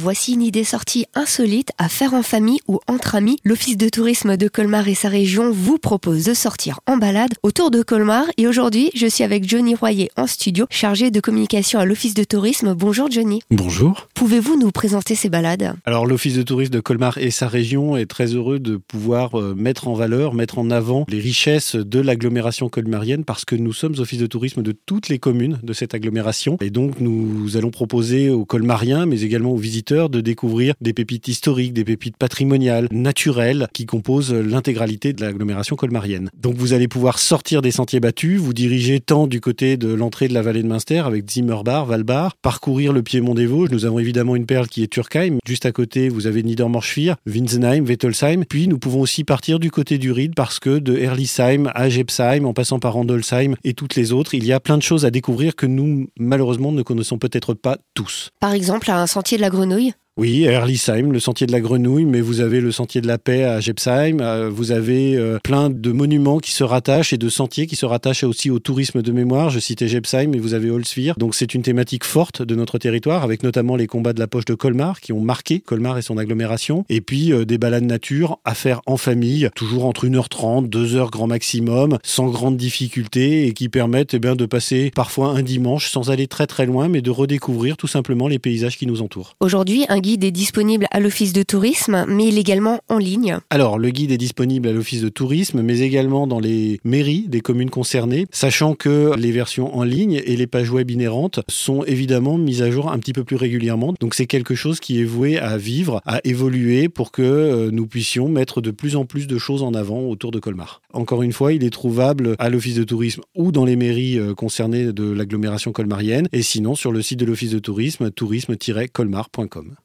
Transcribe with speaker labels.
Speaker 1: Voici une idée sortie insolite à faire en famille ou entre amis. L'Office de tourisme de Colmar et sa région vous propose de sortir en balade autour de Colmar. Et aujourd'hui, je suis avec Johnny Royer en studio, chargé de communication à l'Office de tourisme. Bonjour Johnny.
Speaker 2: Bonjour.
Speaker 1: Pouvez-vous nous présenter ces balades?
Speaker 2: Alors l'Office de tourisme de Colmar et sa région est très heureux de pouvoir euh, mettre en valeur, mettre en avant les richesses de l'agglomération colmarienne parce que nous sommes Office de tourisme de toutes les communes de cette agglomération. Et donc nous allons proposer aux colmariens, mais également aux visiteurs, de découvrir des pépites historiques, des pépites patrimoniales, naturelles, qui composent l'intégralité de l'agglomération colmarienne. Donc vous allez pouvoir sortir des sentiers battus, vous diriger tant du côté de l'entrée de la vallée de Münster avec Zimmerbar, Valbar, parcourir le piémont des Vosges. Nous avons évidemment une perle qui est Turkheim. Juste à côté, vous avez Niedermorschwihr, Winsenheim, Wettelsheim. Puis nous pouvons aussi partir du côté du Ried parce que de Herlisheim à Gepsheim, en passant par Randolsheim et toutes les autres, il y a plein de choses à découvrir que nous, malheureusement, ne connaissons peut-être pas tous.
Speaker 1: Par exemple, un sentier de la grenouille œil
Speaker 2: oui, Erlisheim, le sentier de la grenouille, mais vous avez le sentier de la paix à Gepsheim, euh, vous avez euh, plein de monuments qui se rattachent et de sentiers qui se rattachent aussi au tourisme de mémoire. Je citais Gepsheim, mais vous avez Holsvir. Donc c'est une thématique forte de notre territoire, avec notamment les combats de la poche de Colmar qui ont marqué Colmar et son agglomération. Et puis euh, des balades nature à faire en famille, toujours entre 1h30, 2h grand maximum, sans grande difficulté et qui permettent eh bien, de passer parfois un dimanche sans aller très très loin, mais de redécouvrir tout simplement les paysages qui nous entourent.
Speaker 1: Aujourd'hui, est disponible à l'Office de tourisme, mais il est également en ligne.
Speaker 2: Alors, le guide est disponible à l'Office de tourisme, mais également dans les mairies des communes concernées, sachant que les versions en ligne et les pages web inhérentes sont évidemment mises à jour un petit peu plus régulièrement. Donc, c'est quelque chose qui est voué à vivre, à évoluer pour que euh, nous puissions mettre de plus en plus de choses en avant autour de Colmar. Encore une fois, il est trouvable à l'Office de tourisme ou dans les mairies euh, concernées de l'agglomération colmarienne, et sinon sur le site de l'Office de tourisme, tourisme-colmar.com.